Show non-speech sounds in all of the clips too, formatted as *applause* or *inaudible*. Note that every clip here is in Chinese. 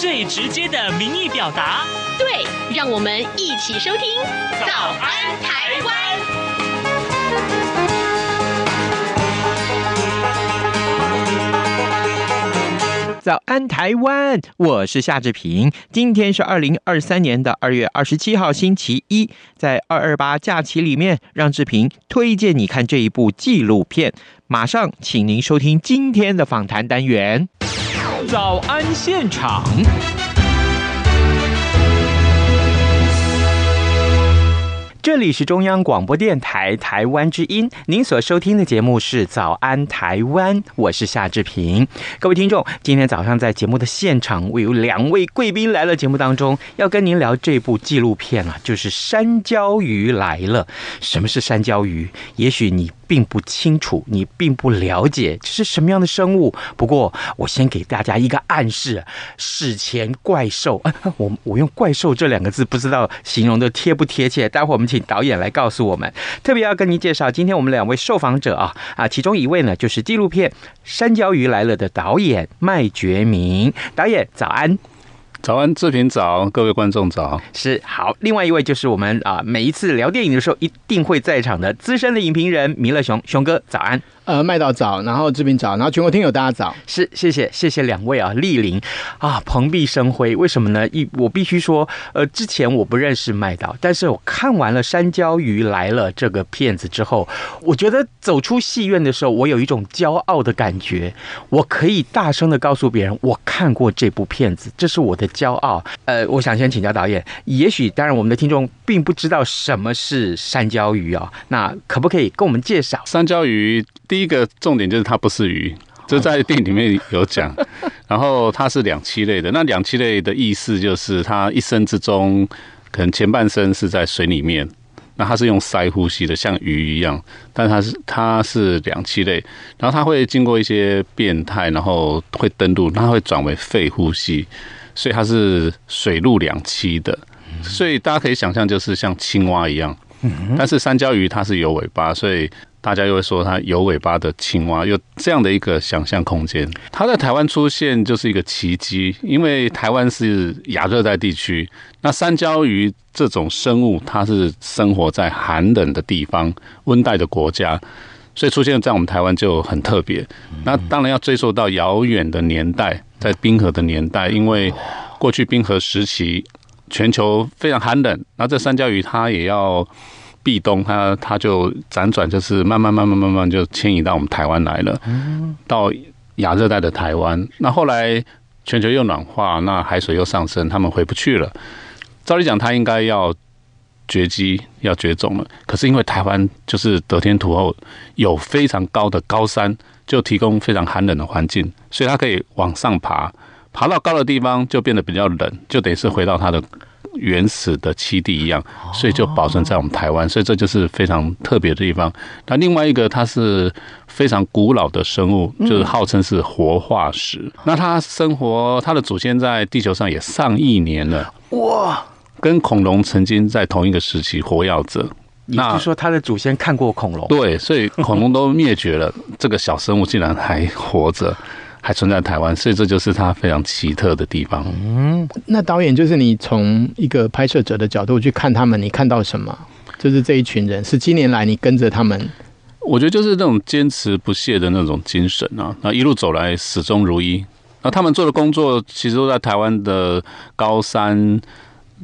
最直接的民意表达。对，让我们一起收听《早安台湾》。早安台湾，我是夏志平。今天是二零二三年的二月二十七号，星期一。在二二八假期里面，让志平推荐你看这一部纪录片。马上，请您收听今天的访谈单元。早安现场。这里是中央广播电台台湾之音，您所收听的节目是《早安台湾》，我是夏志平。各位听众，今天早上在节目的现场，我有两位贵宾来了节目当中，要跟您聊这部纪录片啊，就是《山椒鱼来了》。什么是山椒鱼？也许你并不清楚，你并不了解这是什么样的生物。不过，我先给大家一个暗示：史前怪兽。我我用“怪兽”这两个字，不知道形容的贴不贴切。待会我们。请导演来告诉我们，特别要跟您介绍，今天我们两位受访者啊啊，其中一位呢就是纪录片《山椒鱼来了》的导演麦觉明导演，早安，早安，志平早，各位观众早，是好。另外一位就是我们啊，每一次聊电影的时候一定会在场的资深的影评人弥勒熊熊哥，早安。呃，麦导早，然后志平早，然后全国听友大家早，是谢谢谢谢两位啊，莅临啊，蓬荜生辉，为什么呢？一我必须说，呃，之前我不认识麦导，但是我看完了《山椒鱼来了》这个片子之后，我觉得走出戏院的时候，我有一种骄傲的感觉，我可以大声的告诉别人，我看过这部片子，这是我的骄傲。呃，我想先请教导演，也许当然我们的听众并不知道什么是山椒鱼啊、那可不可以跟我们介绍山椒鱼？第一个重点就是它不是鱼，这在电影里面有讲。*laughs* 然后它是两栖类的，那两栖类的意思就是它一生之中可能前半生是在水里面，那它是用鳃呼吸的，像鱼一样，但它是它是两栖类，然后它会经过一些变态，然后会登陆，它会转为肺呼吸，所以它是水陆两栖的，所以大家可以想象就是像青蛙一样，但是三椒鱼它是有尾巴，所以。大家又会说它有尾巴的青蛙，有这样的一个想象空间。它在台湾出现就是一个奇迹，因为台湾是亚热带地区，那山椒鱼这种生物它是生活在寒冷的地方、温带的国家，所以出现在我们台湾就很特别。那当然要追溯到遥远的年代，在冰河的年代，因为过去冰河时期全球非常寒冷，那这山椒鱼它也要。壁咚，它它就辗转，就是慢慢慢慢慢慢就迁移到我们台湾来了，到亚热带的台湾。那后来全球又暖化，那海水又上升，它们回不去了。照理讲，它应该要绝迹、要绝种了。可是因为台湾就是得天独厚，有非常高的高山，就提供非常寒冷的环境，所以它可以往上爬，爬到高的地方就变得比较冷，就得是回到它的。原始的栖地一样，所以就保存在我们台湾，所以这就是非常特别的地方。那另外一个，它是非常古老的生物，就是号称是活化石。那它生活，它的祖先在地球上也上亿年了，哇，跟恐龙曾经在同一个时期活跃着。那就说它的祖先看过恐龙，对，所以恐龙都灭绝了，这个小生物竟然还活着。还存在台湾，所以这就是它非常奇特的地方。嗯，那导演就是你从一个拍摄者的角度去看他们，你看到什么？就是这一群人十七年来你跟着他们，我觉得就是那种坚持不懈的那种精神啊，那一路走来始终如一。那他们做的工作其实都在台湾的高山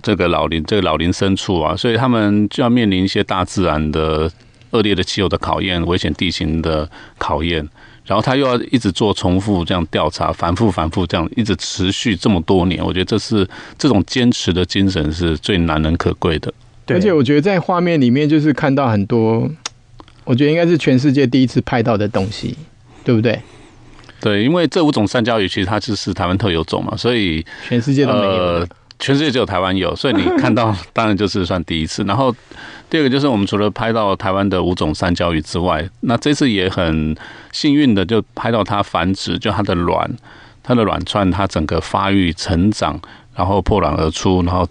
这个老林这个老林深处啊，所以他们就要面临一些大自然的恶劣的气候的考验、危险地形的考验。然后他又要一直做重复这样调查，反复反复这样一直持续这么多年，我觉得这是这种坚持的精神是最难能可贵的。对，而且我觉得在画面里面就是看到很多，我觉得应该是全世界第一次拍到的东西，对不对？对，因为这五种山椒鱼其实它就是台湾特有种嘛，所以全世界都没有。呃全世界只有台湾有，所以你看到 *laughs* 当然就是算第一次。然后第二个就是我们除了拍到台湾的五种三焦鱼之外，那这次也很幸运的就拍到它繁殖，就它的卵，它的卵串，它整个发育成长，然后破卵而出，然后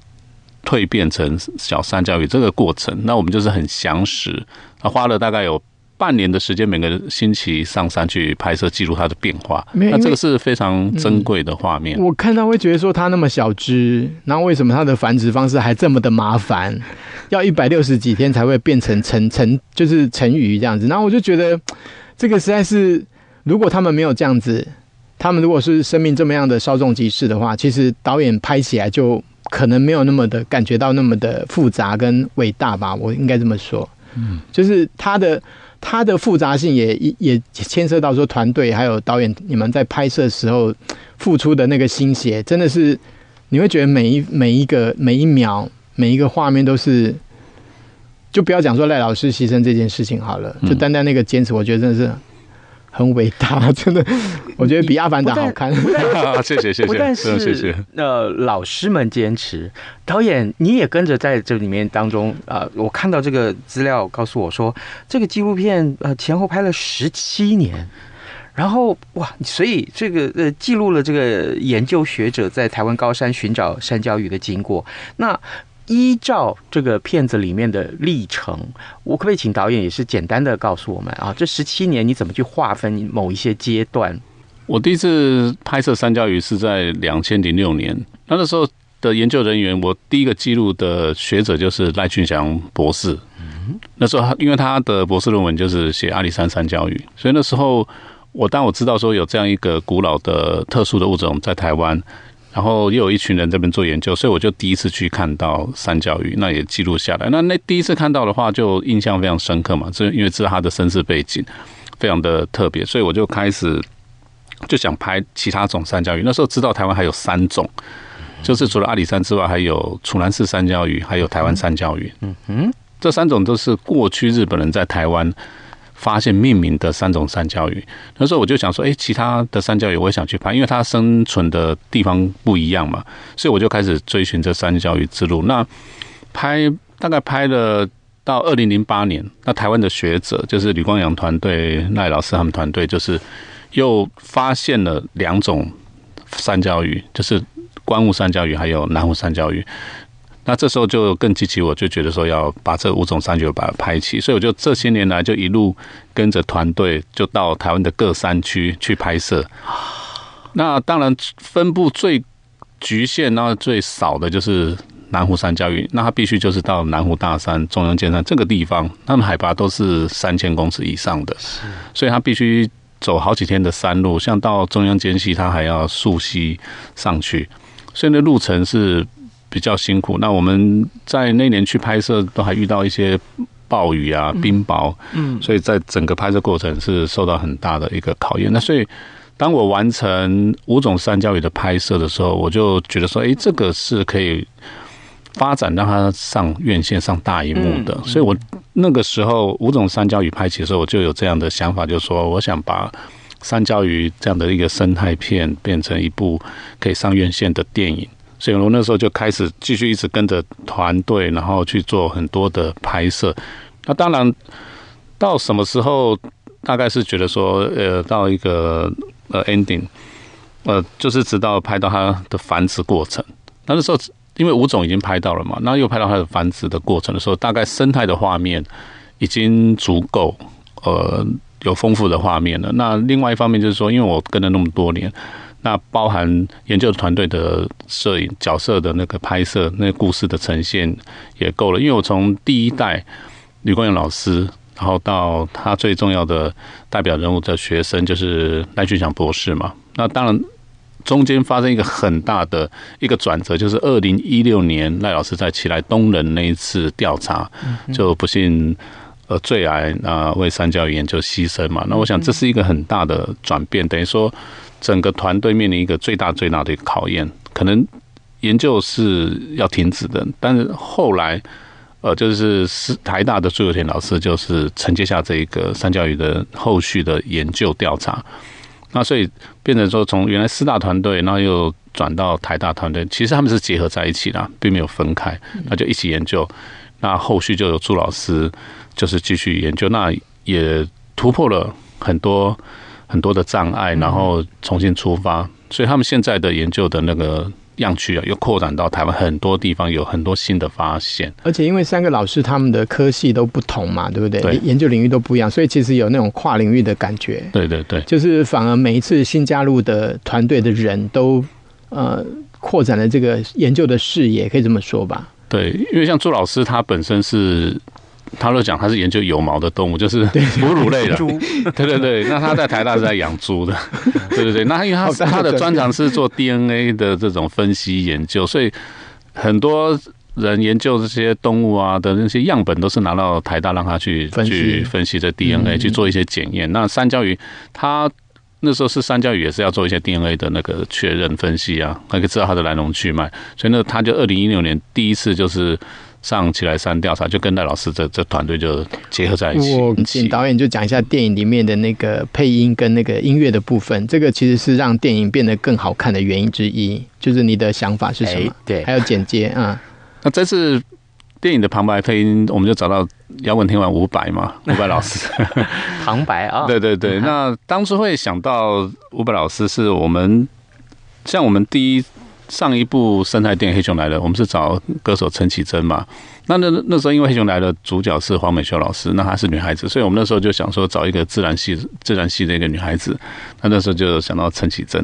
蜕变成小三角鱼这个过程，那我们就是很详实，那花了大概有。半年的时间，每个星期上山去拍摄记录它的变化，那这个是非常珍贵的画面。我看到会觉得说它那么小只，然后为什么它的繁殖方式还这么的麻烦，要一百六十几天才会变成成成就是成鱼这样子。然后我就觉得这个实在是，如果他们没有这样子，他们如果是生命这么样的稍纵即逝的话，其实导演拍起来就可能没有那么的感觉到那么的复杂跟伟大吧。我应该这么说，嗯，就是他的。他的复杂性也也牵涉到说团队还有导演你们在拍摄时候付出的那个心血，真的是你会觉得每一每一个每一秒每一个画面都是，就不要讲说赖老师牺牲这件事情好了，就单单那个坚持，我觉得真的是。很伟大，*laughs* 真的，我觉得比《阿凡达》好看。*laughs* 谢谢谢谢，不但是谢谢呃老师们坚持，导演你也跟着在这里面当中啊、呃。我看到这个资料告诉我说，这个纪录片呃前后拍了十七年，然后哇，所以这个呃记录了这个研究学者在台湾高山寻找山椒鱼的经过。那依照这个片子里面的历程，我可不可以请导演也是简单的告诉我们啊？这十七年你怎么去划分某一些阶段？我第一次拍摄山椒鱼是在两千零六年，那个时候的研究人员，我第一个记录的学者就是赖俊祥博士。嗯，那时候他因为他的博士论文就是写阿里山山椒鱼，所以那时候我当我知道说有这样一个古老的特殊的物种在台湾。然后又有一群人这边做研究，所以我就第一次去看到三角鱼，那也记录下来。那那第一次看到的话，就印象非常深刻嘛，这因为知道它的身世背景非常的特别，所以我就开始就想拍其他种三角鱼。那时候知道台湾还有三种，就是除了阿里山之外，还有楚南氏山椒鱼，还有台湾三椒鱼。嗯哼，这三种都是过去日本人在台湾。发现命名的三种山椒鱼，那时候我就想说，哎，其他的山椒鱼我也想去拍，因为它生存的地方不一样嘛，所以我就开始追寻这山椒鱼之路。那拍大概拍了到二零零八年，那台湾的学者就是吕光阳团队、赖老师他们团队，就是又发现了两种山椒鱼，就是观雾山椒鱼还有南湖山椒鱼。那这时候就更激起我，就觉得说要把这五种山椒把它拍齐，所以我就这些年来就一路跟着团队，就到台湾的各山区去拍摄。那当然分布最局限，然后最少的就是南湖山教育，那它必须就是到南湖大山、中央尖山这个地方，它们海拔都是三千公尺以上的，所以它必须走好几天的山路，像到中央尖溪，它还要溯溪上去，所以那路程是。比较辛苦。那我们在那年去拍摄，都还遇到一些暴雨啊、冰雹，嗯，所以在整个拍摄过程是受到很大的一个考验。那所以，当我完成五种三角鱼的拍摄的时候，我就觉得说，哎，这个是可以发展让它上院线、上大荧幕的。所以我那个时候五种三角鱼拍起的时候，我就有这样的想法，就是说，我想把三角鱼这样的一个生态片变成一部可以上院线的电影。所以，我那时候就开始继续一直跟着团队，然后去做很多的拍摄。那当然，到什么时候，大概是觉得说，呃，到一个呃 ending，呃，就是直到拍到它的繁殖过程。那那时候，因为吴总已经拍到了嘛，那又拍到它的繁殖的过程的时候，大概生态的画面已经足够，呃，有丰富的画面了。那另外一方面就是说，因为我跟了那么多年。那包含研究团队的摄影、角色的那个拍摄、那个故事的呈现也够了，因为我从第一代吕光远老师，然后到他最重要的代表人物的学生就是赖俊祥博士嘛。那当然中间发生一个很大的一个转折，就是二零一六年赖老师在奇来东人那一次调查，就不幸呃坠崖啊，为三角研究牺牲嘛。那我想这是一个很大的转变，等于说。整个团队面临一个最大最大的一个考验，可能研究是要停止的，但是后来，呃，就是是台大的朱有田老师就是承接下这一个三教鱼的后续的研究调查。那所以变成说，从原来四大团队，然后又转到台大团队，其实他们是结合在一起的，并没有分开，那就一起研究。那后续就有朱老师，就是继续研究，那也突破了很多很多的障碍，然后重新出发。所以他们现在的研究的那个样区啊，又扩展到台湾很多地方，有很多新的发现。而且因为三个老师他们的科系都不同嘛，对不对？对。研究领域都不一样，所以其实有那种跨领域的感觉。对对对。就是反而每一次新加入的团队的人都呃扩展了这个研究的视野，可以这么说吧？对，因为像朱老师他本身是。他都讲他是研究有毛的动物，就是哺乳类的。*laughs* 对对对，那他在台大是在养猪的。*laughs* 对对对，那因为他他的专长是做 DNA 的这种分析研究，所以很多人研究这些动物啊的那些样本都是拿到台大让他去去分析这 DNA，去做一些检验。那三焦鱼，他那时候是山椒鱼也是要做一些 DNA 的那个确认分析啊，那个知道它的来龙去脉。所以呢他就二零一六年第一次就是。上奇来山调查，就跟赖老师这这团队就结合在一起。我请导演就讲一下电影里面的那个配音跟那个音乐的部分，这个其实是让电影变得更好看的原因之一。就是你的想法是什么？对，还有剪接啊。那这次电影的旁白配音，我们就找到摇滚天王伍佰嘛，*laughs* 伍佰老师旁白啊。对 *laughs* 对对，*laughs* 那当初会想到伍佰老师，是我们像我们第一。上一部生态电影《黑熊来了》，我们是找歌手陈绮贞嘛。那那那时候，因为《黑熊来了》主角是黄美秀老师，那她是女孩子，所以我们那时候就想说找一个自然系、自然系的一个女孩子。那那时候就想到陈绮贞，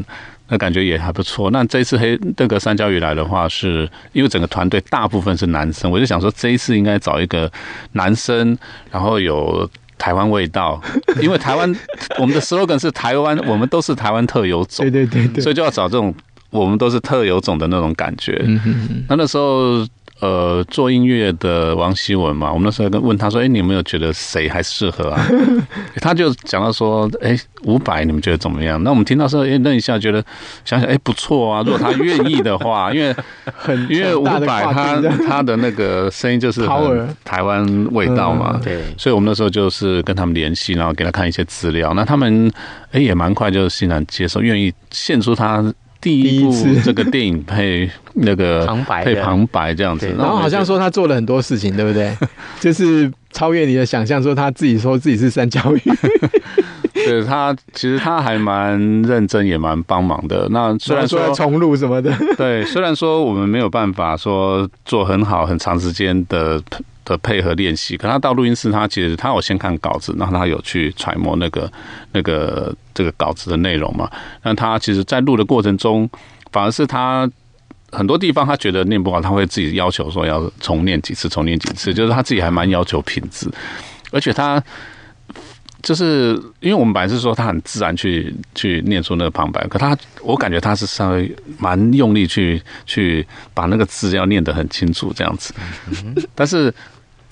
那感觉也还不错。那这一次黑那个山椒鱼来的话，是因为整个团队大部分是男生，我就想说这一次应该找一个男生，然后有台湾味道，因为台湾我们的 slogan 是台湾，我们都是台湾特有种，对对对对，所以就要找这种。我们都是特有种的那种感觉。嗯哼哼。那那时候，呃，做音乐的王希文嘛，我们那时候跟问他说：“哎，你有没有觉得谁还适合啊？” *laughs* 他就讲到说：“哎，伍佰，你们觉得怎么样？”那我们听到说：“哎，愣一下，觉得想想，哎，不错啊。如果他愿意的话，*laughs* 因为很因为伍佰他他的那个声音就是台湾味道嘛，对。所以我们那时候就是跟他们联系，然后给他看一些资料。那他们哎也蛮快就欣然接受，愿意献出他。第一部这个电影配那个 *laughs* 旁白，配旁白这样子，然后好像说他做了很多事情，对不对？*laughs* 就是超越你的想象，说他自己说自己是三角鱼。*laughs* 对他，其实他还蛮认真，也蛮帮忙的。那虽然说重录什么的，对，虽然说我们没有办法说做很好、很长时间的。的配合练习，可他到录音室，他其实他有先看稿子，然后他有去揣摩那个那个这个稿子的内容嘛。那他其实，在录的过程中，反而是他很多地方他觉得念不好，他会自己要求说要重念几次，重念几次，就是他自己还蛮要求品质，而且他。就是因为我们本来是说他很自然去去念出那个旁白，可他我感觉他是稍微蛮用力去去把那个字要念得很清楚这样子，但是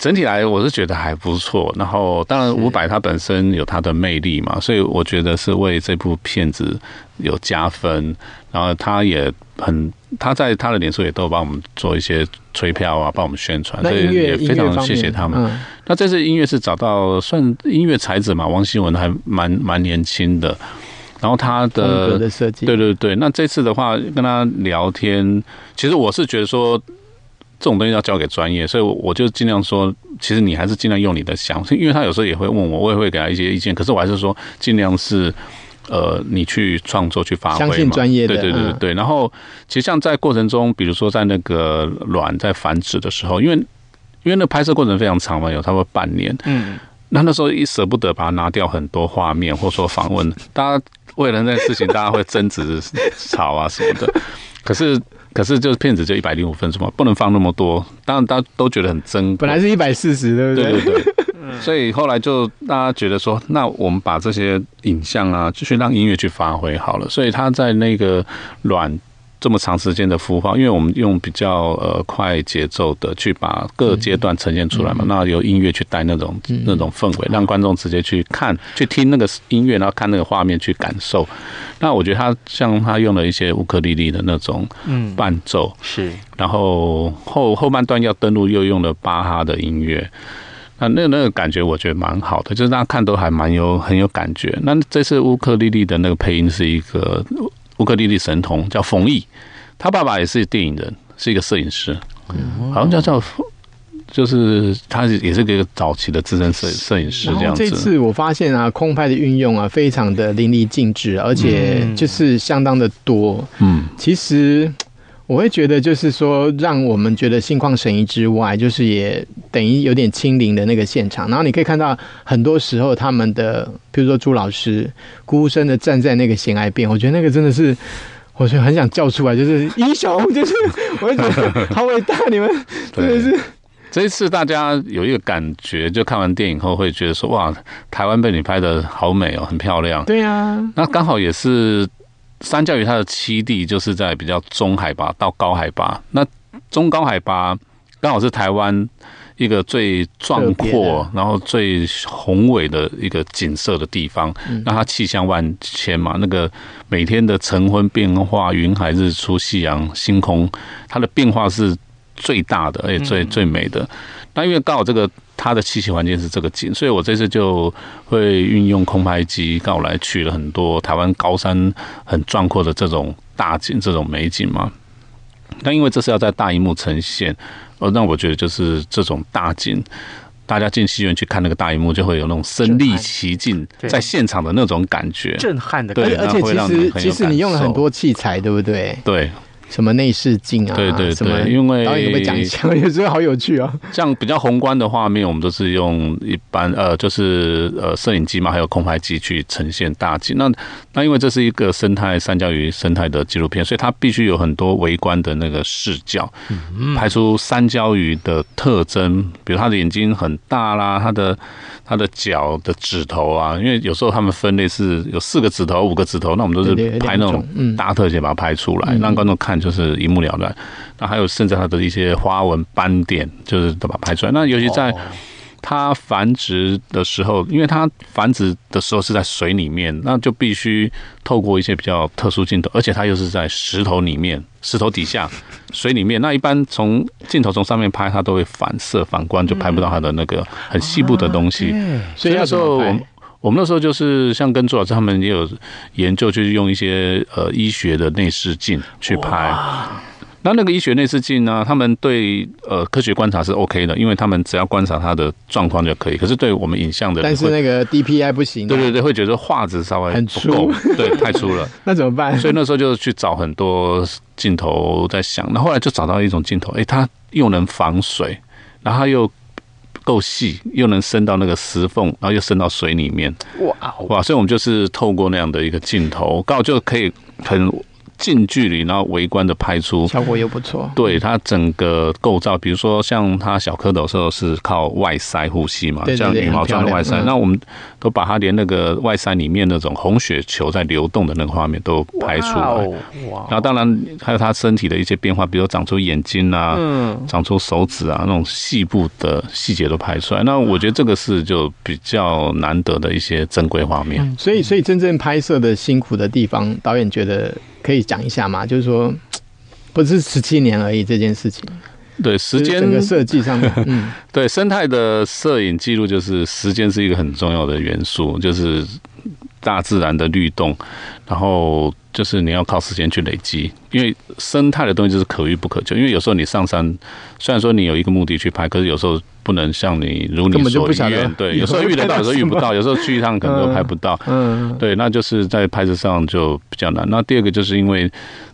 整体来我是觉得还不错。然后当然伍佰他本身有他的魅力嘛，所以我觉得是为这部片子有加分。然后他也很他在他的脸书也都帮我们做一些吹票啊，帮我们宣传，所以也非常谢谢他们。那这次音乐是找到算音乐才子嘛，王希文还蛮蛮年轻的，然后他的的设计，对对对。那这次的话跟他聊天，其实我是觉得说这种东西要交给专业，所以我就尽量说，其实你还是尽量用你的想，*laughs* 因为他有时候也会问我，我也会给他一些意见，可是我还是说尽量是。呃，你去创作去发挥嘛？相信专业的，对对对对。然后，其实像在过程中，比如说在那个卵在繁殖的时候，因为因为那拍摄过程非常长嘛，有差不多半年。嗯。那那时候一舍不得把它拿掉很多画面，或者说访问，大家为了那个事情，大家会争执吵啊什么的。可是可是就是骗子就一百零五分钟嘛，不能放那么多。当然大家都觉得很珍贵。本来是一百四十，对不对？对对对。*laughs* 所以后来就大家觉得说，那我们把这些影像啊，继续让音乐去发挥好了。所以他在那个卵这么长时间的孵化，因为我们用比较呃快节奏的去把各阶段呈现出来嘛，那由音乐去带那种那种氛围，让观众直接去看、去听那个音乐，然后看那个画面去感受。那我觉得他像他用了一些乌克丽丽的那种伴奏，是，然后后后半段要登录又用了巴哈的音乐。那那那个感觉我觉得蛮好的，就是大家看都还蛮有很有感觉。那这次乌克丽丽的那个配音是一个乌克丽丽神童，叫冯毅，他爸爸也是电影人，是一个摄影师，好像叫叫。就是他也是个早期的资深摄摄影师这样子。这次我发现啊，空拍的运用啊，非常的淋漓尽致，而且就是相当的多。嗯，其实我会觉得，就是说，让我们觉得心旷神怡之外，就是也等于有点亲临的那个现场。然后你可以看到，很多时候他们的，比如说朱老师孤身的站在那个悬崖边，我觉得那个真的是，*laughs* 我 *laughs* 就很想叫出来，就是英雄，就是我会觉得好伟大，你们真的是。这一次大家有一个感觉，就看完电影后会觉得说：“哇，台湾被你拍的好美哦，很漂亮。”对啊，那刚好也是山椒鱼它的栖地，就是在比较中海拔到高海拔。那中高海拔刚好是台湾一个最壮阔、然后最宏伟的一个景色的地方。那它气象万千嘛，那个每天的晨昏变化、云海、日出、夕阳、星空，它的变化是。最大的，而且最最美的。那因为刚好这个它的栖息环境是这个景，所以我这次就会运用空拍机，刚好来取了很多台湾高山很壮阔的这种大景、这种美景嘛。那因为这是要在大荧幕呈现，呃，那我觉得就是这种大景，大家进戏院去看那个大荧幕，就会有那种身临其境，在现场的那种感觉，震撼的感觉。对，而且其实其实你用了很多器材，对不对？对。什么内视镜啊？对对对，因为导演有没有讲一下？也觉得好有趣啊！像比较宏观的画面，我们都是用一般呃，就是呃摄影机嘛，还有空拍机去呈现大景。那那因为这是一个生态三焦鱼生态的纪录片，所以它必须有很多围观的那个视角，拍出三焦鱼的特征，比如它的眼睛很大啦，它的。它的脚的指头啊，因为有时候他们分类是有四个指头、五个指头，那我们都是拍那种大特写把它拍出来，让观众看就是一目了然。那还有甚至它的一些花纹斑点，就是都把它拍出来。那尤其在它繁殖的时候，因为它繁殖的时候是在水里面，那就必须透过一些比较特殊镜头，而且它又是在石头里面。石头底下，水里面，那一般从镜头从上面拍，它都会反射反光，就拍不到它的那个很细部的东西。所以那时候，我们我们那时候就是像跟朱老师他们也有研究，就是用一些呃医学的内视镜去拍。那那个医学内视镜呢？他们对呃科学观察是 OK 的，因为他们只要观察它的状况就可以。可是对我们影像的，但是那个 DPI 不行。对对对，会觉得画质稍微很粗，对，太粗了。*laughs* 那怎么办？所以那时候就去找很多镜头在想，那后来就找到一种镜头，哎，它又能防水，然后它又够细，又能伸到那个石缝，然后又伸到水里面。哇哇！所以我们就是透过那样的一个镜头，刚好就可以很。近距离，然后围观的拍出效果又不错。对它整个构造，比如说像它小蝌蚪的时候是靠外鳃呼吸嘛，像羽毛状的外鳃。那我们都把它连那个外鳃里面那种红血球在流动的那个画面都拍出来。哇！然后当然还有它身体的一些变化，比如长出眼睛啊，嗯，长出手指啊，那种细部的细节都拍出来。那我觉得这个是就比较难得的一些珍贵画面。所以，所以真正拍摄的辛苦的地方，导演觉得。可以讲一下吗？就是说，*tsk* 不是十七年而已这件事情。对，时间整个设计上面，*laughs* 嗯，对，生态的摄影记录就是时间是一个很重要的元素，就是大自然的律动，然后就是你要靠时间去累积，因为生态的东西就是可遇不可求。因为有时候你上山，虽然说你有一个目的去拍，可是有时候不能像你如你所愿。对，*laughs* 有时候遇得到，有时候遇不到，有时候去一趟可能都拍不到。嗯，对，那就是在拍摄上就比较难。那第二个就是因为。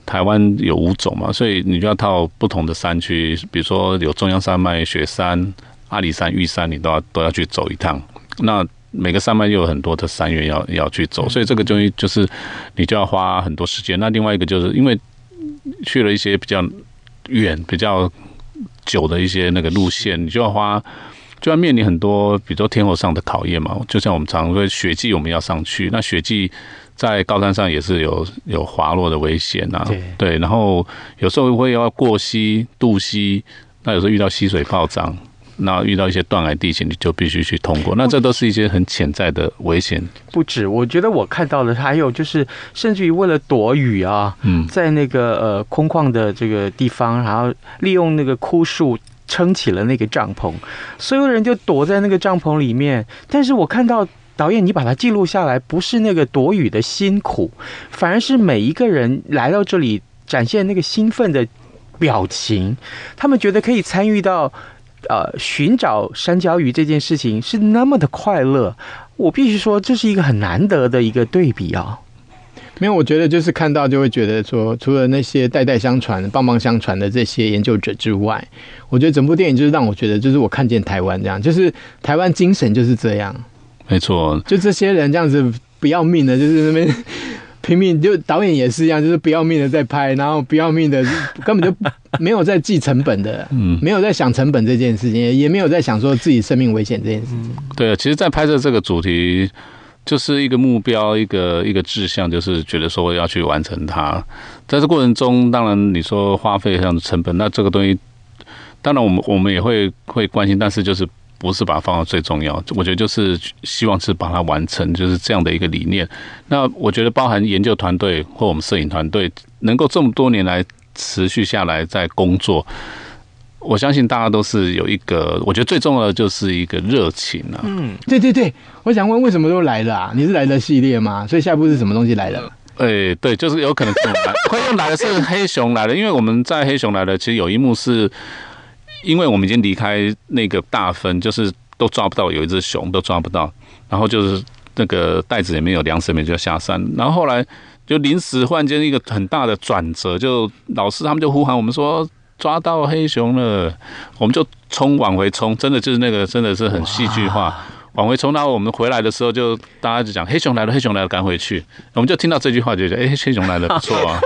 台湾有五种嘛，所以你就要到不同的山区，比如说有中央山脉、雪山、阿里山、玉山，你都要都要去走一趟。那每个山脉又有很多的山岳要要去走，所以这个东西就是你就要花很多时间。那另外一个就是因为去了一些比较远、比较久的一些那个路线，你就要花就要面临很多，比如说天候上的考验嘛。就像我们常说雪季我们要上去，那雪季。在高山上也是有有滑落的危险呐，对，对，然后有时候会要过溪渡溪，那有时候遇到溪水暴涨，那遇到一些断崖地形，你就必须去通过，那这都是一些很潜在的危险。不止，我觉得我看到的还有就是，甚至于为了躲雨啊，嗯，在那个呃空旷的这个地方，然后利用那个枯树。撑起了那个帐篷，所有人就躲在那个帐篷里面。但是我看到导演，你把它记录下来，不是那个躲雨的辛苦，反而是每一个人来到这里展现那个兴奋的表情，他们觉得可以参与到。呃，寻找山椒鱼这件事情是那么的快乐，我必须说这是一个很难得的一个对比啊。没有，我觉得就是看到就会觉得说，除了那些代代相传、棒棒相传的这些研究者之外，我觉得整部电影就是让我觉得，就是我看见台湾这样，就是台湾精神就是这样。没错，就这些人这样子不要命的，就是那边。拼命就导演也是一样，就是不要命的在拍，然后不要命的根本就没有在计成本的，嗯，没有在想成本这件事情，也没有在想说自己生命危险这件事情。对，其实，在拍摄这个主题，就是一个目标，一个一个志向，就是觉得说要去完成它。在这过程中，当然你说花费上的成本，那这个东西，当然我们我们也会会关心，但是就是。不是把它放到最重要，我觉得就是希望是把它完成，就是这样的一个理念。那我觉得包含研究团队或我们摄影团队能够这么多年来持续下来在工作，我相信大家都是有一个，我觉得最重要的就是一个热情啊。嗯，对对对，我想问为什么都来了啊？你是来的系列吗？所以下一步是什么东西来了？哎，对，就是有可能这么来，*laughs* 会用来的是黑熊来了，因为我们在黑熊来了，其实有一幕是。因为我们已经离开那个大分，就是都抓不到有一只熊，都抓不到。然后就是那个袋子里面有粮食，没就要下山。然后后来就临时忽然间一个很大的转折，就老师他们就呼喊我们说抓到黑熊了，我们就冲往回冲，真的就是那个真的是很戏剧化。往回冲，然后我们回来的时候就大家就讲黑熊来了，黑熊来了，赶回去。我们就听到这句话，就觉得哎，黑熊来了不错啊。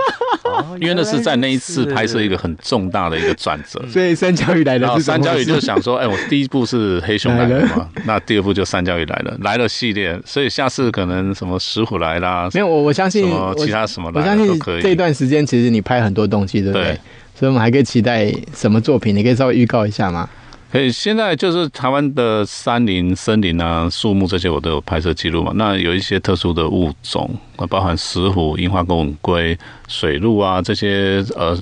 因为那是在那一次拍摄一个很重大的一个转折，所以三角鱼来了。然后山椒鱼就想说，哎，我第一部是黑熊来了嘛，*laughs* 那第二部就三角鱼来了，来了系列，所以下次可能什么石虎来啦，没有我我相信什么其他什么来，我相信这一段时间其实你拍很多东西，对不对？所以我们还可以期待什么作品？你可以稍微预告一下吗？可以，现在就是台湾的山林、森林啊、树木这些，我都有拍摄记录嘛。那有一些特殊的物种，包含石虎、樱花钩吻鲑、水鹿啊这些呃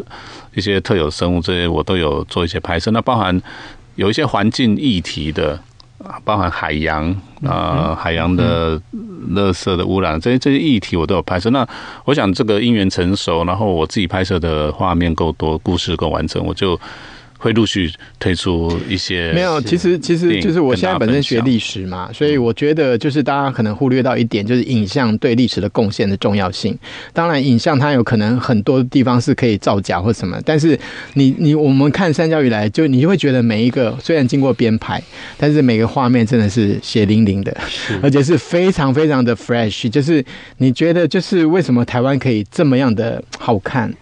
一些特有生物，这些我都有做一些拍摄。那包含有一些环境议题的，包含海洋啊、呃、海洋的垃圾的污染这些这些议题，我都有拍摄。那我想这个因缘成熟，然后我自己拍摄的画面够多，故事够完整，我就。会陆续推出一些没有，其实其实就是我现在本身学历史嘛，所以我觉得就是大家可能忽略到一点，就是影像对历史的贡献的重要性。当然，影像它有可能很多地方是可以造假或什么，但是你你我们看三角以来，就你就会觉得每一个虽然经过编排，但是每个画面真的是血淋淋的，而且是非常非常的 fresh，就是你觉得就是为什么台湾可以这么样的好看？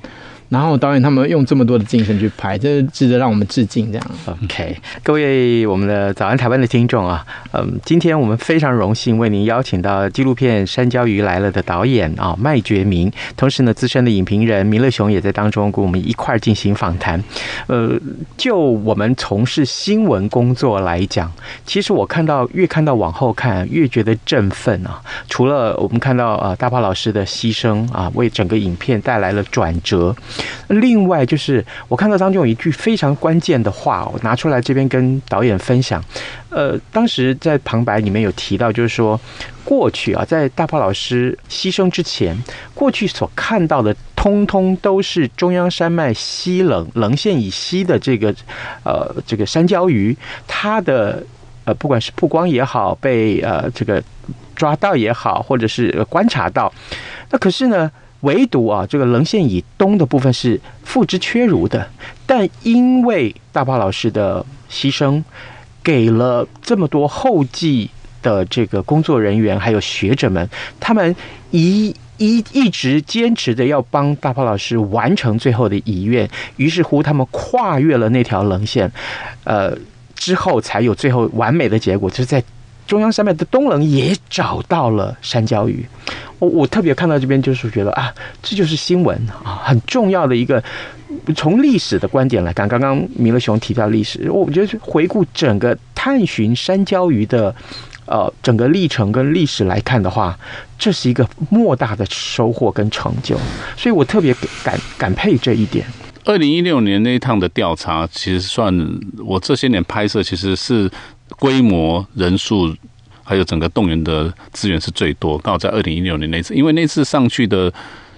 然后导演他们用这么多的精神去拍，这值得让我们致敬。这样，OK，各位我们的早安台湾的听众啊，嗯，今天我们非常荣幸为您邀请到纪录片《山椒鱼来了》的导演啊麦觉明，同时呢资深的影评人弥勒雄也在当中跟我们一块儿进行访谈。呃，就我们从事新闻工作来讲，其实我看到越看到往后看越觉得振奋啊。除了我们看到呃大炮老师的牺牲啊，为整个影片带来了转折。另外就是，我看到当中有一句非常关键的话，我拿出来这边跟导演分享。呃，当时在旁白里面有提到，就是说过去啊，在大炮老师牺牲之前，过去所看到的，通通都是中央山脉西棱棱线以西的这个呃这个山椒鱼，它的呃不管是曝光也好，被呃这个抓到也好，或者是观察到，那可是呢？唯独啊，这个棱线以东的部分是付之阙如的，但因为大炮老师的牺牲，给了这么多后继的这个工作人员还有学者们，他们一一一直坚持着要帮大炮老师完成最后的遗愿，于是乎他们跨越了那条棱线，呃，之后才有最后完美的结果，就是在中央山脉的东棱也找到了山椒鱼。我我特别看到这边，就是觉得啊，这就是新闻啊，很重要的一个。从历史的观点来看，刚刚米勒雄提到历史，我觉得回顾整个探寻山椒鱼的呃整个历程跟历史来看的话，这是一个莫大的收获跟成就，所以我特别感感佩这一点。二零一六年那一趟的调查，其实算我这些年拍摄，其实是规模、人数还有整个动员的资源是最多。刚好在二零一六年那次，因为那次上去的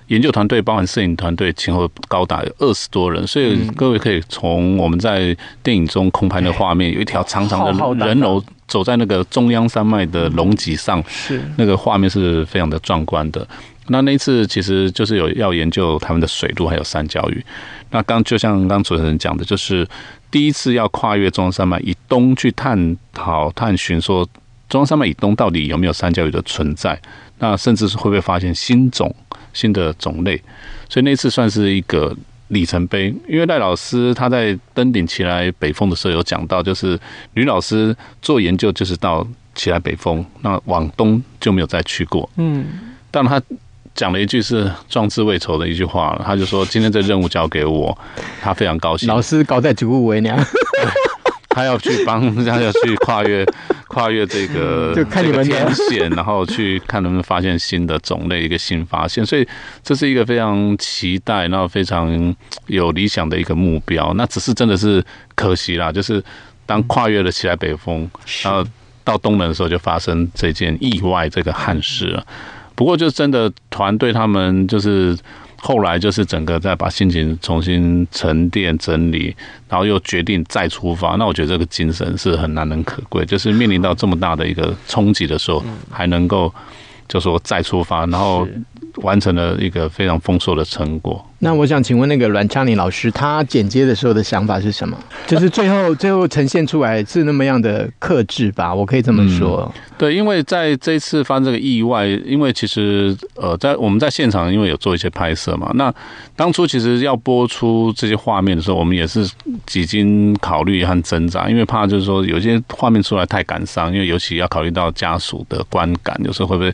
研究团队，包含摄影团队，前后高达有二十多人，所以各位可以从我们在电影中空拍的画面，有一条长长的人龙走在那个中央山脉的龙脊上，是那个画面是非常的壮观的。那那次其实就是有要研究他们的水路还有三角鱼。那刚就像刚主持人讲的，就是第一次要跨越中央山脉以东去探讨探寻，说中央山脉以东到底有没有三角鱼的存在？那甚至是会不会发现新种新的种类？所以那次算是一个里程碑。因为赖老师他在登顶奇莱北峰的时候有讲到，就是吕老师做研究就是到奇莱北峰，那往东就没有再去过。嗯，但他。讲了一句是壮志未酬的一句话，他就说：“今天这任务交给我，他非常高兴。”老师搞在主务为娘，*laughs* 他要去帮，他要去跨越 *laughs* 跨越这个 *laughs* 就看你们天险，然后去看能不能发现新的种类，一个新发现。所以这是一个非常期待，然后非常有理想的一个目标。那只是真的是可惜啦，就是当跨越了起来北风，然后到东门的时候，就发生这件意外，这个憾事了。不过，就真的团队他们就是后来就是整个再把心情重新沉淀整理，然后又决定再出发。那我觉得这个精神是很难能可贵，就是面临到这么大的一个冲击的时候，还能够就说再出发，然后。完成了一个非常丰硕的成果。那我想请问，那个阮昌林老师，他剪接的时候的想法是什么？就是最后最后呈现出来是那么样的克制吧？我可以这么说。嗯、对，因为在这一次发生这个意外，因为其实呃，在我们在现场，因为有做一些拍摄嘛。那当初其实要播出这些画面的时候，我们也是几经考虑和挣扎，因为怕就是说有些画面出来太感伤，因为尤其要考虑到家属的观感，有时候会不会？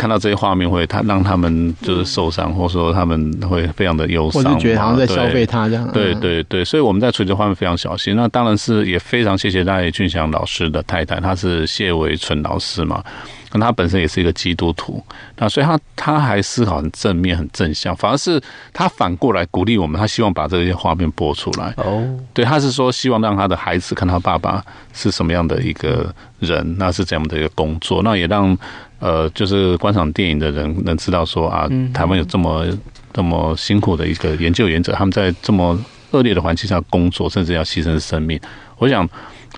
看到这些画面会，他让他们就是受伤，或者说他们会非常的忧伤，或者觉得好像在消费他这样。对对对，所以我们在处理这画面非常小心。那当然是也非常谢谢赖俊祥老师的太太，她是谢维纯老师嘛。那她本身也是一个基督徒，那所以她她还思考很正面、很正向，反而是她反过来鼓励我们，她希望把这些画面播出来。哦，对，她是说希望让她的孩子看他爸爸是什么样的一个人，那是怎样的一个工作，那也让呃，就是观赏电影的人能知道说啊，台湾有这么这么辛苦的一个研究员者，他们在这么恶劣的环境下工作，甚至要牺牲生命。我想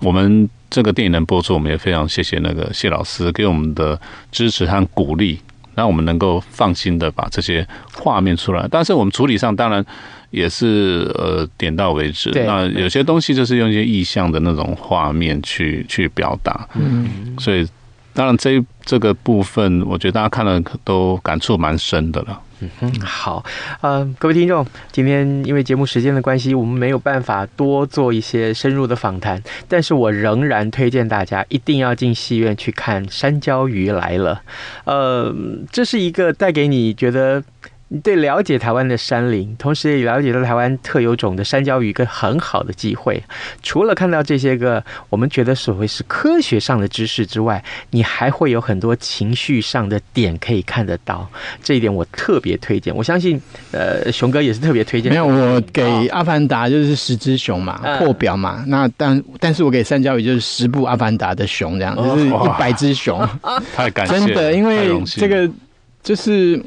我们。这个电影能播出，我们也非常谢谢那个谢老师给我们的支持和鼓励，让我们能够放心的把这些画面出来。但是我们处理上当然也是呃点到为止。那有些东西就是用一些意象的那种画面去去表达。嗯，所以当然这这个部分，我觉得大家看了都感触蛮深的了。嗯，好，呃，各位听众，今天因为节目时间的关系，我们没有办法多做一些深入的访谈，但是我仍然推荐大家一定要进戏院去看《山椒鱼来了》。呃，这是一个带给你觉得。对，了解台湾的山林，同时也了解到台湾特有种的山椒鱼，一个很好的机会。除了看到这些个我们觉得所谓是科学上的知识之外，你还会有很多情绪上的点可以看得到。这一点我特别推荐。我相信，呃，熊哥也是特别推荐。没有，我给《阿凡达》就是十只熊嘛，哦、破表嘛。那但但是我给山椒鱼就是十部《阿凡达》的熊，这样就是一百只熊。*laughs* 太感谢，真的，因为这个就是。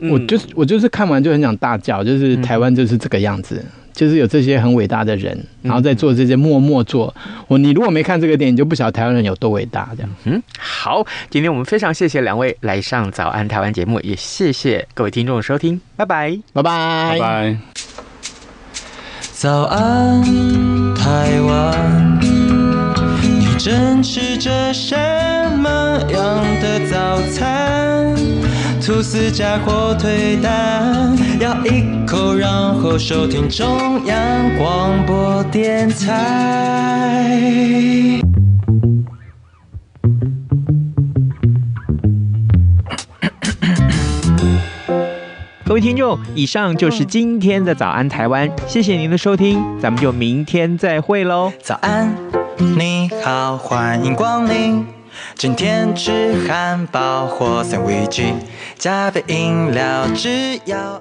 我就是我就是看完就很想大叫，就是台湾就是这个样子，嗯、就是有这些很伟大的人，然后在做这些默默做。我你如果没看这个电影，你就不晓得台湾人有多伟大。这样，嗯，好，今天我们非常谢谢两位来上早安台湾节目，也谢谢各位听众的收听，拜拜，拜拜，拜拜。早安，台湾，你正吃着什么样的早餐？吐司加火腿蛋，咬一口，然后收听中央广播电台。各位听众，以上就是今天的早安台湾，谢谢您的收听，咱们就明天再会喽。早安，你好，欢迎光临。今天吃汉堡或三明治，加杯饮料，只要。